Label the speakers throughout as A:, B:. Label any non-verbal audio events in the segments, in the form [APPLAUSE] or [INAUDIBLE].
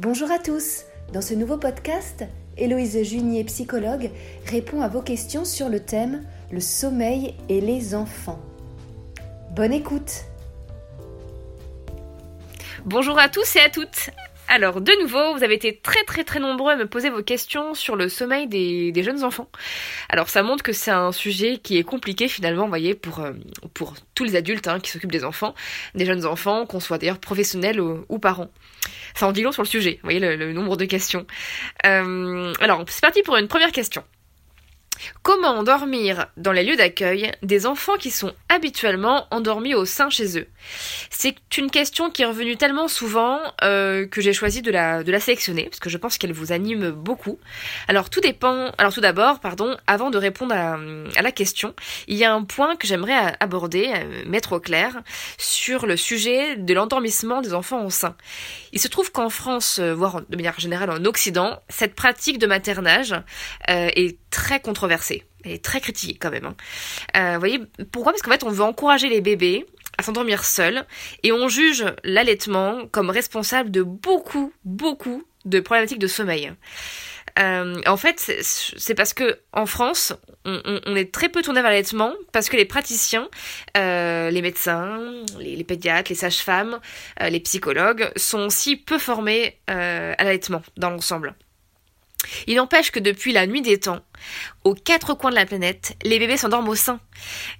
A: Bonjour à tous. Dans ce nouveau podcast, Héloïse Junier, psychologue, répond à vos questions sur le thème le sommeil et les enfants. Bonne écoute.
B: Bonjour à tous et à toutes. Alors, de nouveau, vous avez été très très très nombreux à me poser vos questions sur le sommeil des, jeunes enfants. Alors, ça montre que c'est un sujet qui est compliqué finalement, vous voyez, pour, euh, pour tous les adultes hein, qui s'occupent des enfants, des jeunes enfants, qu'on soit d'ailleurs professionnels ou, parents. Ça en dit long sur le sujet, vous voyez le, nombre de questions. Euh, alors, c'est parti pour une première question. Comment endormir dans les lieux d'accueil des enfants qui sont habituellement endormis au sein chez eux? C'est une question qui est revenue tellement souvent euh, que j'ai choisi de la, sélectionner parce que je pense qu'elle vous anime beaucoup. Alors tout dépend. Alors tout d'abord, pardon, avant de répondre à, la question, il y a un point que j'aimerais aborder, euh, mettre au clair sur le sujet de l'endormissement des enfants au sein. Il se trouve qu'en France, euh, voire de manière générale en Occident, cette pratique de maternage est très controversée. Elle est très critiquée quand même. Hein. Euh, vous voyez, pourquoi? Parce qu'en fait, on veut encourager les bébés à s'endormir seuls et on juge l'allaitement comme responsable de beaucoup, beaucoup de problématiques de sommeil. Euh, en fait, c'est parce que en France, on, est très peu tourné vers l'allaitement parce que les praticiens, euh, les médecins, les, pédiatres, les sages-femmes, les psychologues sont aussi peu formés à l'allaitement dans l'ensemble. Il n'empêche que depuis la nuit des temps, aux quatre coins de la planète, les bébés s'endorment au sein.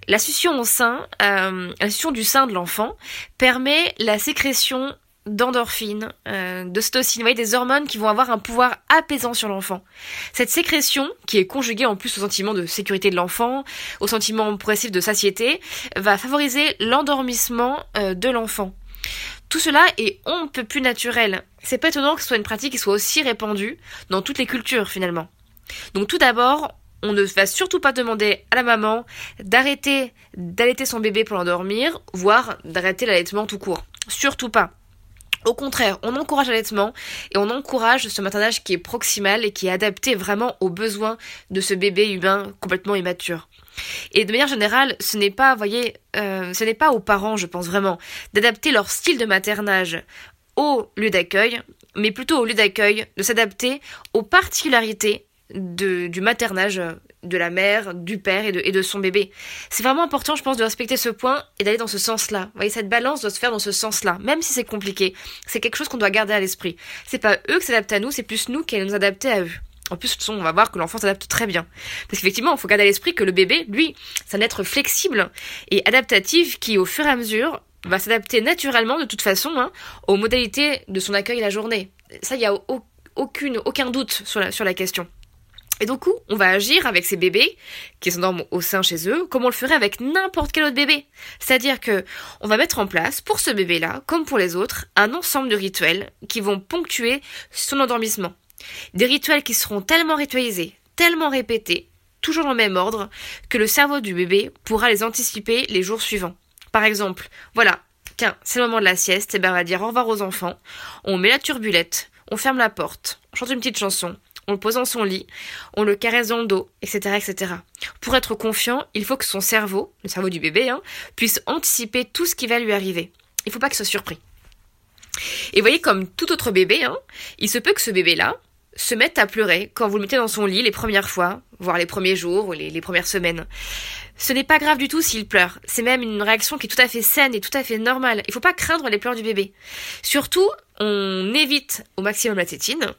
B: La succion au sein, euh, la succion du sein de l'enfant, permet la sécrétion d'endorphines, euh, d'ostocine, des hormones qui vont avoir un pouvoir apaisant sur l'enfant. Cette sécrétion, qui est conjuguée en plus au sentiment de sécurité de l'enfant, au sentiment progressif de satiété, va favoriser l'endormissement euh, de l'enfant. Tout cela est on ne peut plus naturel. C'est pas étonnant que ce soit une pratique qui soit aussi répandue dans toutes les cultures finalement. Donc tout d'abord, on ne va surtout pas demander à la maman d'arrêter d'allaiter son bébé pour l'endormir, voire d'arrêter l'allaitement tout court. Surtout pas. Au contraire, on encourage l'allaitement et on encourage ce maternage qui est proximal et qui est adapté vraiment aux besoins de ce bébé humain complètement immature. Et de manière générale, ce n'est pas, voyez, euh, ce n'est pas aux parents, je pense vraiment, d'adapter leur style de maternage au lieu d'accueil, mais plutôt au lieu d'accueil de s'adapter aux particularités du maternage de la mère, du père et de, son bébé. C'est vraiment important, je pense, de respecter ce point et d'aller dans ce sens-là. Vous voyez, cette balance doit se faire dans ce sens-là, même si c'est compliqué. C'est quelque chose qu'on doit garder à l'esprit. C'est pas eux qui s'adaptent à nous, c'est plus nous qui allons nous adapter à eux. En plus, de on va voir que l'enfant s'adapte très bien. Parce qu'effectivement, il faut garder à l'esprit que le bébé, lui, c'est un être flexible et adaptatif qui, au fur et à mesure, va s'adapter naturellement, de toute façon, hein, aux modalités de son accueil la journée. Ça, il n'y a aucune, aucun doute sur la, sur la question. Et du coup, on va agir avec ces bébés qui s'endorment au sein chez eux, comme on le ferait avec n'importe quel autre bébé. C'est-à-dire que on va mettre en place pour ce bébé-là, comme pour les autres, un ensemble de rituels qui vont ponctuer son endormissement. Des rituels qui seront tellement ritualisés, tellement répétés, toujours dans le même ordre, que le cerveau du bébé pourra les anticiper les jours suivants. Par exemple, voilà, tiens, c'est le moment de la sieste, et ben on va dire au revoir aux enfants, on met la turbulette, on ferme la porte, on chante une petite chanson, on le pose dans son lit, on le caresse dans le dos, etc., etc. Pour être confiant, il faut que son cerveau, le cerveau du bébé, hein, puisse anticiper tout ce qui va lui arriver. Il ne faut pas qu'il soit surpris. Et vous voyez, comme tout autre bébé, hein, il se peut que ce bébé-là, se mettent à pleurer quand vous le mettez dans son lit les premières fois, voire les premiers jours ou les, premières semaines. Ce n'est pas grave du tout s'il pleure. C'est même une réaction qui est tout à fait saine et tout à fait normale. Il ne faut pas craindre les pleurs du bébé. Surtout, on évite au maximum la tétine.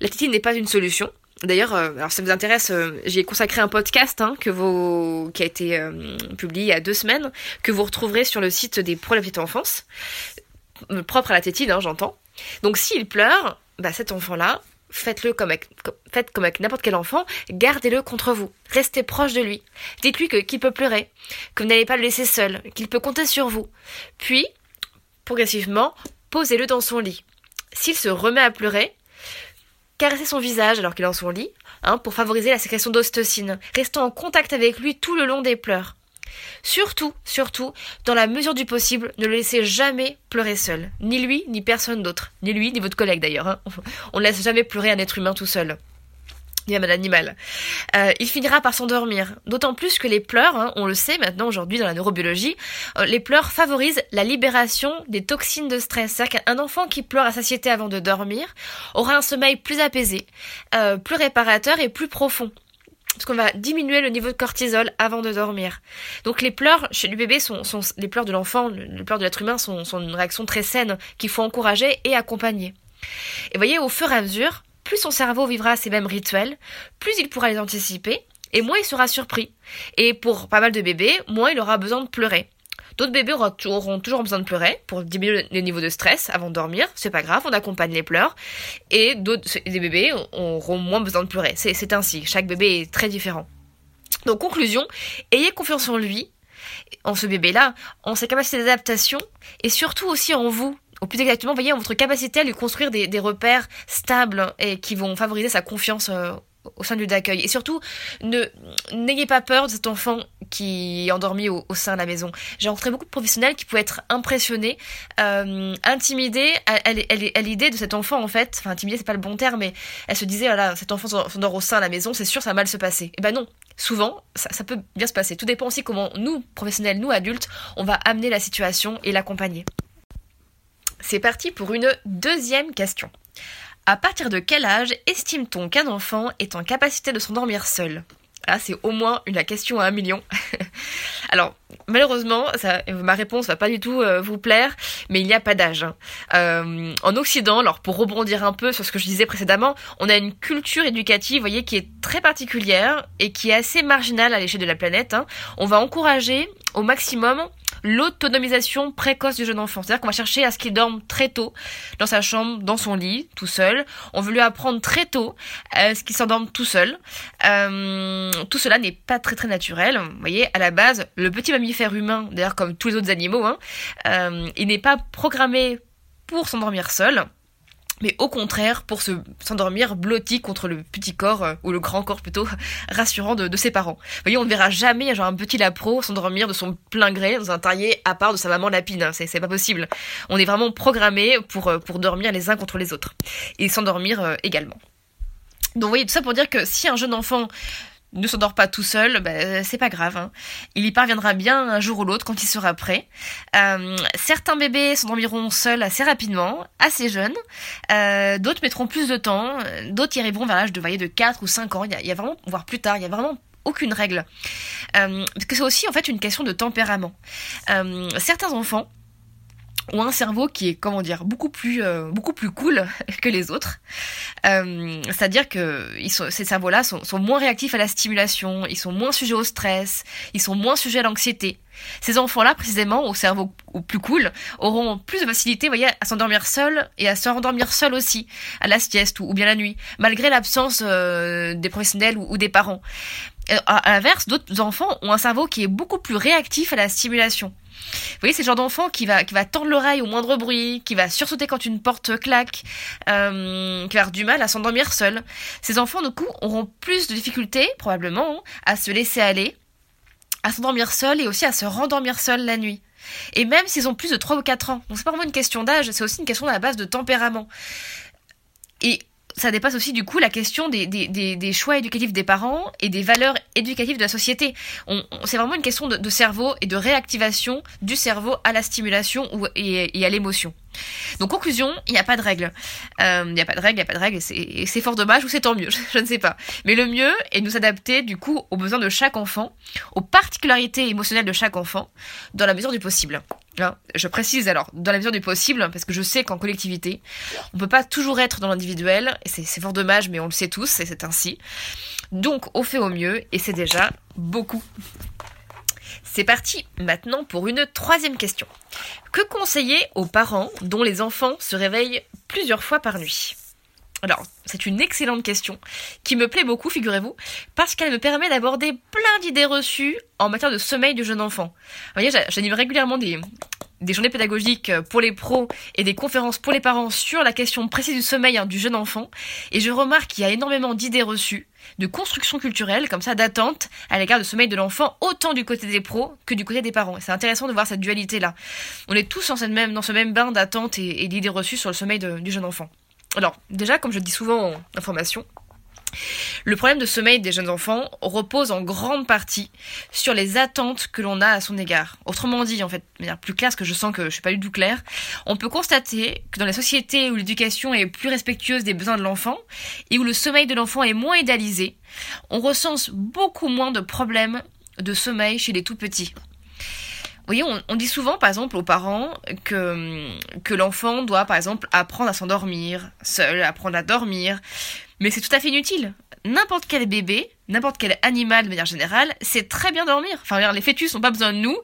B: La tétine n'est pas une solution. D'ailleurs, euh, alors ça vous intéresse, euh, j'ai consacré un podcast hein, que vous, qui a été euh, publié il y a deux semaines, que vous retrouverez sur le site des Pro la petite enfance, propre à la tétine, hein, j'entends. Donc s'il pleure, bah, cet enfant-là, faites-le comme avec, comme n'importe quel enfant, gardez-le contre vous. Restez proche de lui. Dites-lui qu'il peut pleurer, que vous n'allez pas le laisser seul, qu'il peut compter sur vous. Puis, progressivement, posez-le dans son lit. S'il se remet à pleurer, caressez son visage alors qu'il est dans son lit, hein, pour favoriser la sécrétion d'ostocine. Restons en contact avec lui tout le long des pleurs. Surtout, surtout, dans la mesure du possible, ne le laissez jamais pleurer seul. Ni lui, ni personne d'autre. Ni lui, ni votre collègue d'ailleurs. Hein. On ne laisse jamais pleurer un être humain tout seul. a mal animal. Il finira par s'endormir. D'autant plus que les pleurs, hein, on le sait maintenant aujourd'hui dans la neurobiologie, euh, les pleurs favorisent la libération des toxines de stress. C'est-à-dire qu'un enfant qui pleure à satiété avant de dormir aura un sommeil plus apaisé, euh, plus réparateur et plus profond. Parce qu'on va diminuer le niveau de cortisol avant de dormir. Donc les pleurs chez le bébé sont, les pleurs de l'enfant, les pleurs de l'être humain sont, sont une réaction très saine qu'il faut encourager et accompagner. Et voyez, au fur et à mesure, plus son cerveau vivra ces mêmes rituels, plus il pourra les anticiper, et moins il sera surpris. Et pour pas mal de bébés, moins il aura besoin de pleurer. D'autres bébés auront toujours besoin de pleurer pour diminuer le niveau de stress avant de dormir. C'est pas grave, on accompagne les pleurs. Et d'autres, des bébés auront moins besoin de pleurer. C'est ainsi. Chaque bébé est très différent. Donc, conclusion, ayez confiance en lui, en ce bébé-là, en ses capacités d'adaptation et surtout aussi en vous ou plus exactement, voyez, en votre capacité à lui construire des, repères stables et qui vont favoriser sa confiance euh, au sein du d'accueil. Et surtout, n'ayez pas peur de cet enfant qui est endormi au, sein de la maison. J'ai rencontré beaucoup de professionnels qui pouvaient être impressionnés, euh, intimidés à, l'idée de cet enfant en fait. Enfin, intimidés, c'est pas le bon terme, mais elle se disait, voilà, cet enfant s'endort au sein de la maison, c'est sûr, ça va mal se passer. Et ben non, souvent, ça, peut bien se passer. Tout dépend aussi comment nous, professionnels, nous adultes, on va amener la situation et l'accompagner. C'est parti pour une deuxième question. À partir de quel âge estime-t-on qu'un enfant est en capacité de s'endormir seul? Là, c'est au moins une question à un million. [LAUGHS] alors, malheureusement, ma réponse va pas du tout euh, vous plaire, mais il n'y a pas d'âge. Hein. Euh, en Occident, alors pour rebondir un peu sur ce que je disais précédemment, on a une culture éducative, voyez, qui est très particulière et qui est assez marginale à l'échelle de la planète. Hein. On va encourager au maximum l'autonomisation précoce du jeune enfant. C'est-à-dire qu'on va chercher à ce qu'il dorme très tôt dans sa chambre, dans son lit, tout seul. On veut lui apprendre très tôt à ce qu'il s'endorme tout seul. Euh, tout cela n'est pas très très naturel. Vous voyez, à la base, le petit mammifère humain, d'ailleurs comme tous les autres animaux, hein, euh, il n'est pas programmé pour s'endormir seul mais au contraire pour se s'endormir blotti contre le petit corps euh, ou le grand corps plutôt [LAUGHS] rassurant de, ses parents. Vous voyez, on ne verra jamais genre un petit lapro s'endormir de son plein gré dans un terrier à part de sa maman lapine. Hein. C'est pas possible. On est vraiment programmé pour euh, pour dormir les uns contre les autres et s'endormir euh, également. Donc vous voyez tout ça pour dire que si un jeune enfant ne s'endort pas tout seul, bah, c'est pas grave. Hein. Il y parviendra bien un jour ou l'autre quand il sera prêt. Euh, certains bébés s'endormiront seuls assez rapidement, assez jeunes. Euh, d'autres mettront plus de temps. D'autres y arriveront vers l'âge de, voyez, de 4 ou 5 ans. Il y, a, vraiment, voire plus tard, il y a vraiment aucune règle. Euh, parce que c'est aussi en fait une question de tempérament. certains enfants ont un cerveau qui est comment dire beaucoup plus euh, beaucoup plus cool [LAUGHS] que les autres. Euh, c'est à dire que ils sont, ces cerveaux là sont, sont, moins réactifs à la stimulation ils sont moins sujets au stress ils sont moins sujets à l'anxiété. Ces enfants là précisément au cerveau plus cool auront plus de facilité voyez à s'endormir seuls et à se rendormir seuls aussi à la sieste ou, bien la nuit malgré l'absence euh, des professionnels ou, ou des parents à l'inverse d'autres enfants ont un cerveau qui est beaucoup plus réactif à la stimulation vous voyez, c'est le genre d'enfant qui va, qui va tendre l'oreille au moindre bruit, qui va sursauter quand une porte claque, euh, qui va avoir du mal à s'endormir seul. Ces enfants, du coup, auront plus de difficultés, probablement, à se laisser aller, à s'endormir seul et aussi à se rendormir seul la nuit. Et même s'ils ont plus de 3 ou 4 ans. Donc c'est pas vraiment une question d'âge, c'est aussi une question de la base de tempérament. Et ça dépasse aussi du coup la question des, des, des, choix éducatifs des parents et des valeurs éducatives de la société. C'est vraiment une question de, cerveau et de réactivation du cerveau à la stimulation et, à l'émotion. Donc conclusion, il n'y a pas de règle. Euh, il n'y a pas de règle, il n'y a pas de règle, c'est fort dommage ou c'est tant mieux, [LAUGHS] je, ne sais pas. Mais le mieux est de nous adapter du coup aux besoins de chaque enfant, aux particularités émotionnelles de chaque enfant, dans la mesure du possible. Hein, je précise alors, dans la mesure du possible, parce que je sais qu'en collectivité, on peut pas toujours être dans l'individuel, et c'est fort dommage, mais on le sait tous, et c'est ainsi. Donc, on fait au mieux, et c'est déjà beaucoup. C'est parti maintenant pour une troisième question. Que conseiller aux parents dont les enfants se réveillent plusieurs fois par nuit? Alors, c'est une excellente question qui me plaît beaucoup, figurez-vous, parce qu'elle me permet d'aborder plein d'idées reçues en matière de sommeil du jeune enfant. Vous voyez, j'anime régulièrement des, journées pédagogiques pour les pros et des conférences pour les parents sur la question précise du sommeil hein, du jeune enfant, et je remarque qu'il y a énormément d'idées reçues, de construction culturelle, comme ça, d'attente à l'égard du sommeil de l'enfant, autant du côté des pros que du côté des parents. C'est intéressant de voir cette dualité-là. On est tous dans, cette même, dans ce même bain d'attente et, d'idées reçues sur le sommeil du jeune enfant. Alors, déjà, comme je dis souvent en information, Le problème de sommeil des jeunes enfants repose en grande partie sur les attentes que l'on a à son égard. Autrement dit, en fait, de manière plus claire, parce que je sens que je suis pas du tout claire, on peut constater que dans les sociétés où l'éducation est plus respectueuse des besoins de l'enfant et où le sommeil de l'enfant est moins idéalisé, on recense beaucoup moins de problèmes de sommeil chez les tout petits. Vous voyez, on, dit souvent, par exemple, aux parents que, que l'enfant doit, par exemple, apprendre à s'endormir, seul, apprendre à dormir. Mais c'est tout à fait inutile. N'importe quel bébé, n'importe quel animal de manière générale, c'est très bien dormir. Enfin, les fœtus n'ont pas besoin de nous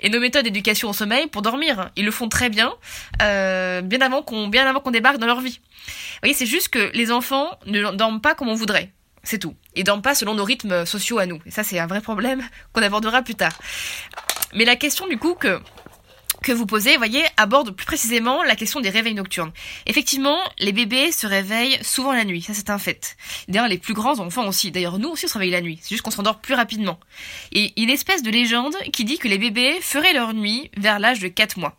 B: et nos méthodes d'éducation au sommeil pour dormir. Ils le font très bien, euh, bien avant qu'on bien avant qu'on débarque dans leur vie. Vous voyez, c'est juste que les enfants ne dorment pas comme on voudrait. C'est tout. Ils dorment pas selon nos rythmes sociaux à nous. Et ça, c'est un vrai problème [LAUGHS] qu'on abordera plus tard. Mais la question du coup que que vous posez, voyez, aborde plus précisément la question des réveils nocturnes. Effectivement, les bébés se réveillent souvent la nuit, ça c'est un fait. D'ailleurs, les plus grands enfants aussi. D'ailleurs, nous aussi on se réveille la nuit, c'est juste qu'on s'endort plus rapidement. Et une espèce de légende qui dit que les bébés feraient leur nuit vers l'âge de 4 mois.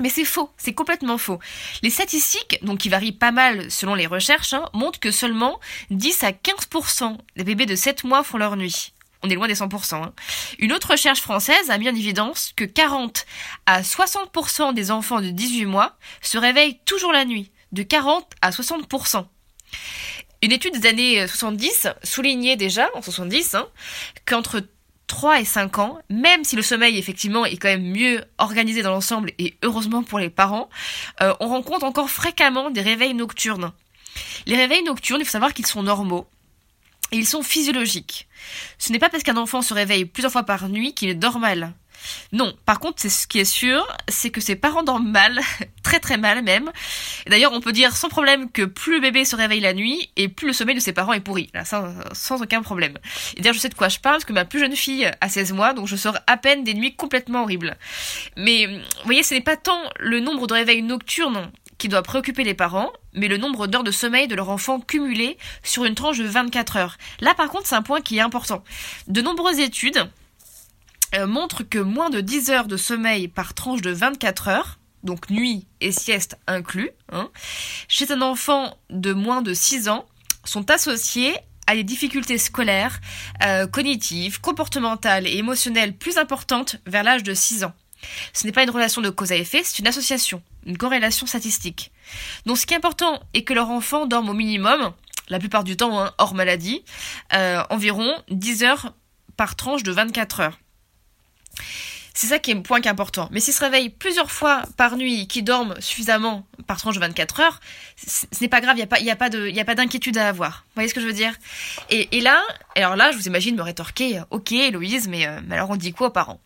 B: Mais c'est faux, c'est complètement faux. Les statistiques, donc qui varient pas mal selon les recherches, hein, montrent que seulement 10 à 15% des bébés de 7 mois font leur nuit. On est loin des 100%. Hein. Une autre recherche française a mis en évidence que 40 à 60% des enfants de 18 mois se réveillent toujours la nuit, de 40 à 60%. Une étude des années 70 soulignait déjà, en 70, hein, qu'entre 3 et 5 ans, même si le sommeil effectivement est quand même mieux organisé dans l'ensemble et heureusement pour les parents, euh, on rencontre encore fréquemment des réveils nocturnes. Les réveils nocturnes, il faut savoir qu'ils sont normaux et ils sont physiologiques. Ce n'est pas parce qu'un enfant se réveille plusieurs fois par nuit qu'il est normal. Non, par contre, c'est ce qui est sûr, c'est que ses parents dorment mal, [LAUGHS] très très mal même. D'ailleurs, on peut dire sans problème que plus le bébé se réveille la nuit et plus le sommeil de ses parents est pourri. Là, sans, sans aucun problème. Et d'ailleurs, je sais de quoi je parle parce que ma plus jeune fille a 16 mois, donc je sors à peine des nuits complètement horribles. Mais, vous voyez, ce n'est pas tant le nombre de réveils nocturnes qui doit préoccuper les parents, mais le nombre d'heures de sommeil de leur enfant cumulé sur une tranche de 24 heures. Là, par contre, c'est un point qui est important. De nombreuses études euh, montrent que moins de 10 heures de sommeil par tranche de 24 heures, donc nuit et sieste inclus, hein, chez un enfant de moins de 6 ans, sont associés à des difficultés scolaires, euh, cognitives, comportementales et émotionnelles plus importantes vers l'âge de 6 ans. Ce n'est pas une relation de cause à effet, c'est une association, une corrélation statistique. Donc ce qui est important est que leur enfant dorme au minimum, la plupart du temps hein, hors maladie, euh, environ 10 heures par tranche de 24 heures. C'est ça qui est le point qui est important. Mais s'ils se réveillent plusieurs fois par nuit, qu'ils dorment suffisamment par tranche de 24 heures, ce n'est pas grave, il n'y a pas, a pas d'inquiétude à avoir. Vous voyez ce que je veux dire? Et, là, alors là, je vous imagine me rétorquer, ok, Héloïse, mais, euh, mais alors on dit quoi aux parents?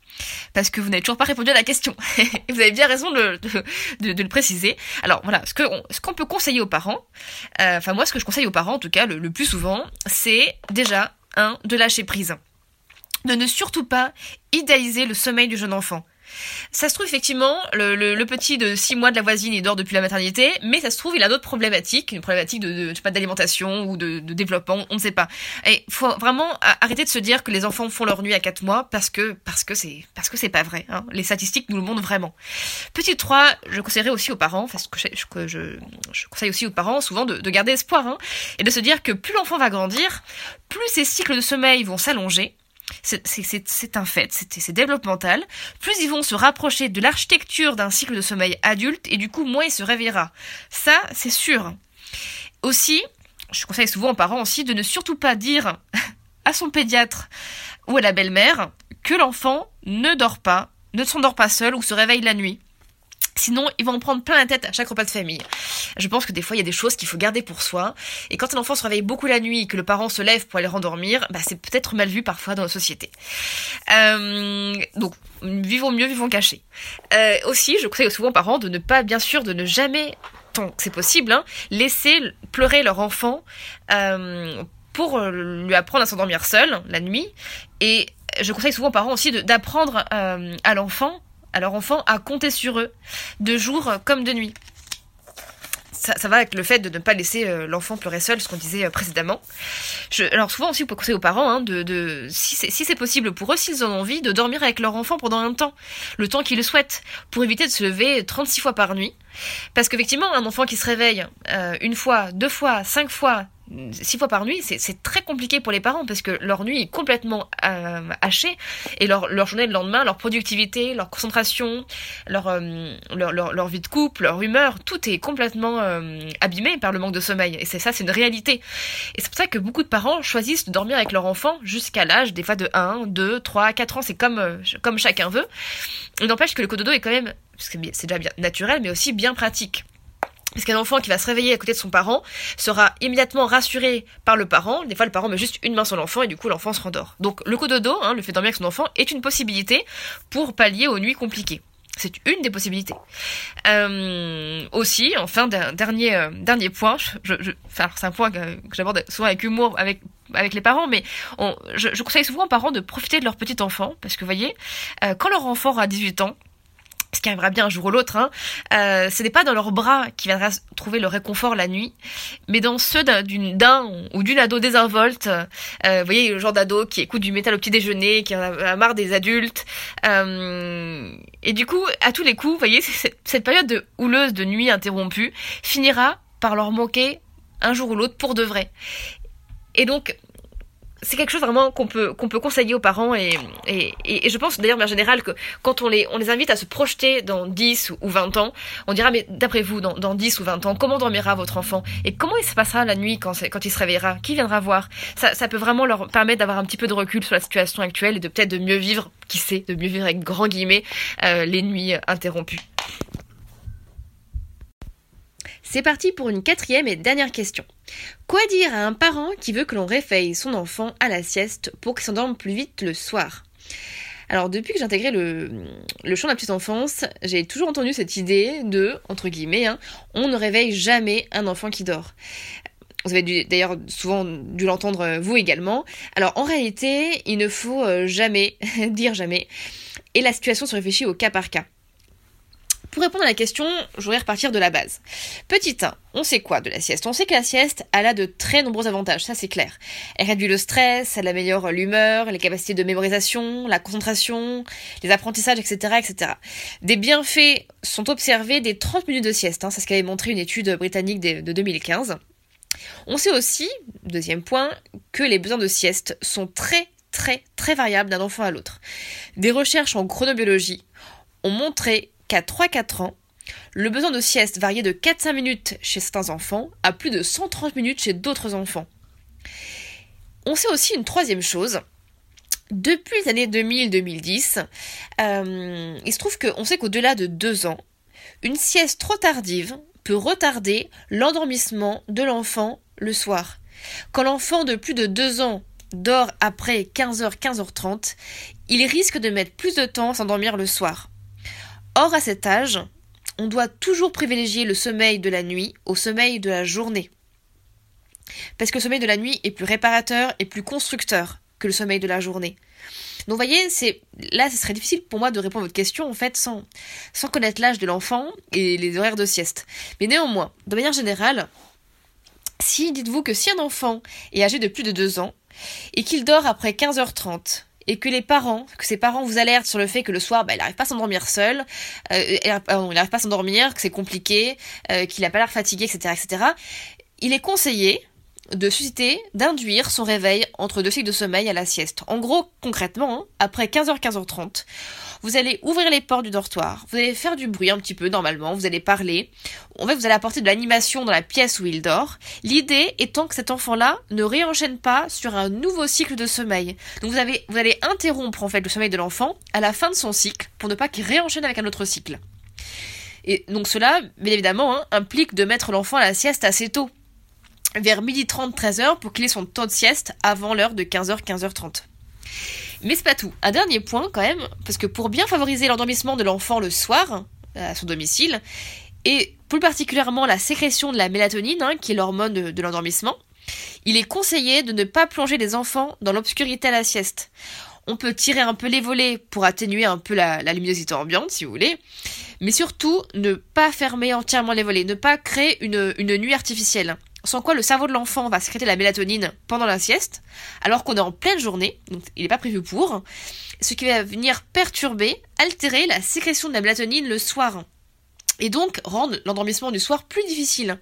B: Parce que vous n'avez toujours pas répondu à la question. [LAUGHS] vous avez bien raison de, de, le préciser. Alors voilà, ce qu'on peut conseiller aux parents, euh, enfin moi, ce que je conseille aux parents, en tout cas, le, le plus souvent, c'est déjà un de lâcher prise de ne surtout pas idéaliser le sommeil du jeune enfant. Ça se trouve effectivement, le, petit de 6 mois de la voisine, il dort depuis la maternité, mais ça se trouve, il a d'autres problématiques, une problématique de, je sais pas, d'alimentation ou de, développement, on ne sait pas. Et faut vraiment arrêter de se dire que les enfants font leur nuit à 4 mois parce que parce que c'est parce que c'est pas vrai. Hein. Les statistiques nous le montrent vraiment. Petit 3, je conseillerais aussi aux parents, parce que je, je, je, conseille aussi aux parents souvent de, de garder espoir, hein, et de se dire que plus l'enfant va grandir, plus ses cycles de sommeil vont s'allonger, c'est un fait, c'est développemental. Plus ils vont se rapprocher de l'architecture d'un cycle de sommeil adulte et du coup moins il se réveillera. Ça, c'est sûr. Aussi, je conseille souvent aux parents aussi de ne surtout pas dire [LAUGHS] à son pédiatre ou à la belle-mère que l'enfant ne dort pas, ne s'endort pas seul ou se réveille la nuit. Sinon, ils vont en prendre plein la tête à chaque repas de famille. Je pense que des fois, il y a des choses qu'il faut garder pour soi. Et quand un enfant se réveille beaucoup la nuit et que le parent se lève pour aller rendormir, bah, c'est peut-être mal vu parfois dans la société. Euh, donc, vivons mieux, vivons cachés. Euh, aussi, je conseille souvent aux parents de ne pas, bien sûr, de ne jamais, tant que c'est possible, hein, laisser pleurer leur enfant euh, pour lui apprendre à s'endormir seul la nuit. Et je conseille souvent aux parents aussi d'apprendre à l'enfant à leur enfant à compter sur eux, de jour comme de nuit. Ça, ça, va avec le fait de ne pas laisser euh, l'enfant pleurer seul, ce qu'on disait euh, précédemment. Je, alors souvent aussi, on peut conseiller aux parents, hein, de, si c'est si possible pour eux, s'ils ont envie, de dormir avec leur enfant pendant un temps, le temps qu'ils le souhaitent, pour éviter de se lever 36 fois par nuit. Parce qu'effectivement, un enfant qui se réveille euh, une fois, deux fois, cinq fois, six fois par nuit, c'est très compliqué pour les parents parce que leur nuit est complètement euh, hachée et leur, leur journée le lendemain, leur productivité, leur concentration, leur, euh, leur, leur, vie de couple, leur humeur, tout est complètement euh, abîmé par le manque de sommeil. Et c'est ça, c'est une réalité. Et c'est pour ça que beaucoup de parents choisissent de dormir avec leur enfant jusqu'à l'âge, des fois de 1, 2, 3, 4 ans, c'est comme, comme chacun veut. Il n'empêche que le cododo est quand même, c'est déjà bien naturel, mais aussi bien pratique. Parce qu'un enfant qui va se réveiller à côté de son parent sera immédiatement rassuré par le parent. Des fois, le parent met juste une main sur l'enfant et du coup, l'enfant se rendort. Donc, le cododo, hein, le fait de dormir avec son enfant, est une possibilité pour pallier aux nuits compliquées. C'est une des possibilités. Euh, aussi, enfin, dernier euh, dernier point, je, je, c'est un point que, j'aborde souvent avec humour avec avec les parents, mais je, conseille souvent aux parents de profiter de leur petit enfant, parce que vous voyez, euh, quand leur enfant aura 18 ans, ce qui arrivera bien un jour ou l'autre, hein, euh, ce n'est pas dans leurs bras qu'ils viendra trouver le réconfort la nuit, mais dans ceux d'un ou d'une ado désinvolte. Euh, vous voyez, le genre d'ado qui écoute du métal au petit déjeuner, qui en a marre des adultes. Euh, et du coup, à tous les coups, vous voyez, cette période de houleuse de nuit interrompue finira par leur manquer un jour ou l'autre pour de vrai. Et donc, c'est quelque chose vraiment qu'on peut qu'on peut conseiller aux parents et, et, et je pense d'ailleurs en général que quand on les on les invite à se projeter dans 10 ou 20 ans, on dira mais d'après vous dans, dans 10 ou 20 ans, comment dormira votre enfant et comment il se passera la nuit quand quand il se réveillera, qui viendra voir? Ça ça peut vraiment leur permettre d'avoir un petit peu de recul sur la situation actuelle et de peut-être de mieux vivre, qui sait, de mieux vivre avec grand guillemets euh, les nuits interrompues. C'est parti pour une quatrième et dernière question. Quoi dire à un parent qui veut que l'on réveille son enfant à la sieste pour qu'il s'endorme plus vite le soir? Alors depuis que j'ai intégré le, le de la petite enfance, j'ai toujours entendu cette idée de, entre guillemets, hein, on ne réveille jamais un enfant qui dort. Vous avez d'ailleurs souvent dû l'entendre vous également. Alors en réalité, il ne faut euh, jamais [LAUGHS] dire jamais. Et la situation se réfléchit au cas par cas. Pour répondre à la question, je voudrais repartir de la base. Petit 1, on sait quoi de la sieste? On sait que la sieste, elle a de très nombreux avantages, ça c'est clair. Elle réduit le stress, elle améliore l'humeur, les capacités de mémorisation, la concentration, les apprentissages, etc. etc. Des bienfaits sont observés des 30 minutes de sieste, hein, c'est ce qu'avait montré une étude britannique de 2015. On sait aussi, deuxième point, que les besoins de sieste sont très très très variables d'un enfant à l'autre. Des recherches en chronobiologie ont montré qu'à 3-4 ans, le besoin de sieste variait de 4-5 minutes chez certains enfants à plus de 130 minutes chez d'autres enfants. On sait aussi une troisième chose. Depuis les années 2000-2010, euh, il se trouve qu'on sait qu'au-delà de 2 ans, une sieste trop tardive peut retarder l'endormissement de l'enfant le soir. Quand l'enfant de plus de 2 ans dort après 15h, 15h30, il risque de mettre plus de temps à s'endormir le soir. Or, à cet âge, on doit toujours privilégier le sommeil de la nuit au sommeil de la journée. Parce que le sommeil de la nuit est plus réparateur et plus constructeur que le sommeil de la journée. Donc, vous voyez, là, ce serait difficile pour moi de répondre à votre question en fait sans, sans connaître l'âge de l'enfant et les horaires de sieste. Mais néanmoins, de manière générale, si dites-vous que si un enfant est âgé de plus de 2 ans et qu'il dort après 15h30 et que les parents, que ses parents vous alertent sur le fait que le soir, bah, il n'arrive pas à s'endormir seul, euh, il n'arrive pas à s'endormir, que c'est compliqué, euh, qu'il n'a pas l'air fatigué, etc., etc., il est conseillé de susciter, d'induire son réveil entre deux cycles de sommeil à la sieste. En gros, concrètement, hein, après 15h, 15h30, vous allez ouvrir les portes du dortoir, vous allez faire du bruit un petit peu normalement, vous allez parler. En fait, vous allez apporter de l'animation dans la pièce où il dort. L'idée étant que cet enfant-là ne réenchaîne pas sur un nouveau cycle de sommeil. Donc vous, avez, vous allez interrompre en fait le sommeil de l'enfant à la fin de son cycle pour ne pas qu'il réenchaîne avec un autre cycle. Et donc cela, bien évidemment, hein, implique de mettre l'enfant à la sieste assez tôt, vers 12h30, 13h, pour qu'il ait son temps de sieste avant l'heure de 15h, 15h30. Mais c'est pas tout. Un dernier point quand même, parce que pour bien favoriser l'endormissement de l'enfant le soir, à son domicile, et plus particulièrement la sécrétion de la mélatonine, hein, qui est l'hormone de, l'endormissement, il est conseillé de ne pas plonger les enfants dans l'obscurité à la sieste. On peut tirer un peu les volets pour atténuer un peu la, luminosité ambiante, si vous voulez, mais surtout ne pas fermer entièrement les volets, ne pas créer une nuit artificielle sans quoi le cerveau de l'enfant va sécréter la mélatonine pendant la sieste, alors qu'on est en pleine journée, donc il n'est pas prévu pour, ce qui va venir perturber, altérer la sécrétion de la mélatonine le soir. et donc rendre l'endormissement du soir plus difficile.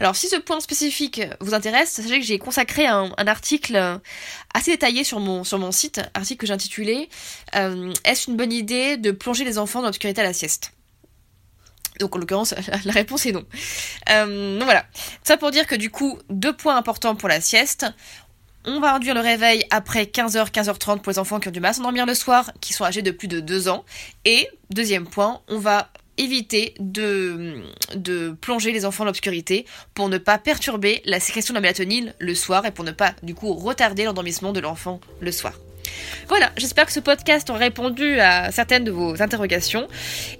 B: Alors si ce point spécifique vous intéresse, sachez que j'ai consacré un, article assez détaillé sur mon, site, article que j'ai intitulé euh, Est-ce une bonne idée de plonger les enfants dans l'obscurité à la sieste? Donc en l'occurrence, [LAUGHS] la réponse est non. Euh, donc voilà. Ça pour dire que du coup, deux points importants pour la sieste. On va induire le réveil après 15h, 15h30 pour les enfants qui ont du mal à s'endormir le soir, qui sont âgés de plus de 2 ans. Et deuxième point, on va éviter de, de plonger les enfants dans l'obscurité pour ne pas perturber la sécrétion de la mélatonine le soir et pour ne pas du coup retarder l'endormissement de l'enfant le soir. Voilà, j'espère que ce podcast aura répondu à certaines de vos interrogations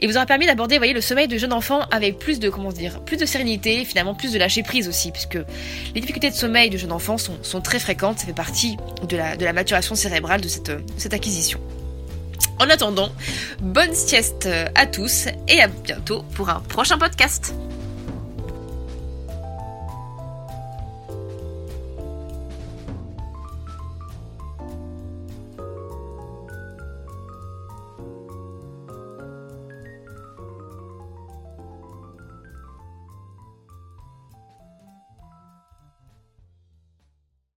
B: et vous aura permis d'aborder, voyez, le sommeil de jeunes enfants avec plus de, comment dire, plus de sérénité et finalement plus de lâcher prise aussi, puisque les difficultés de sommeil de jeunes enfants sont, très fréquentes, ça fait partie de la, de la maturation cérébrale de cette, de cette acquisition. En attendant, bonne sieste à tous et à bientôt pour un prochain podcast.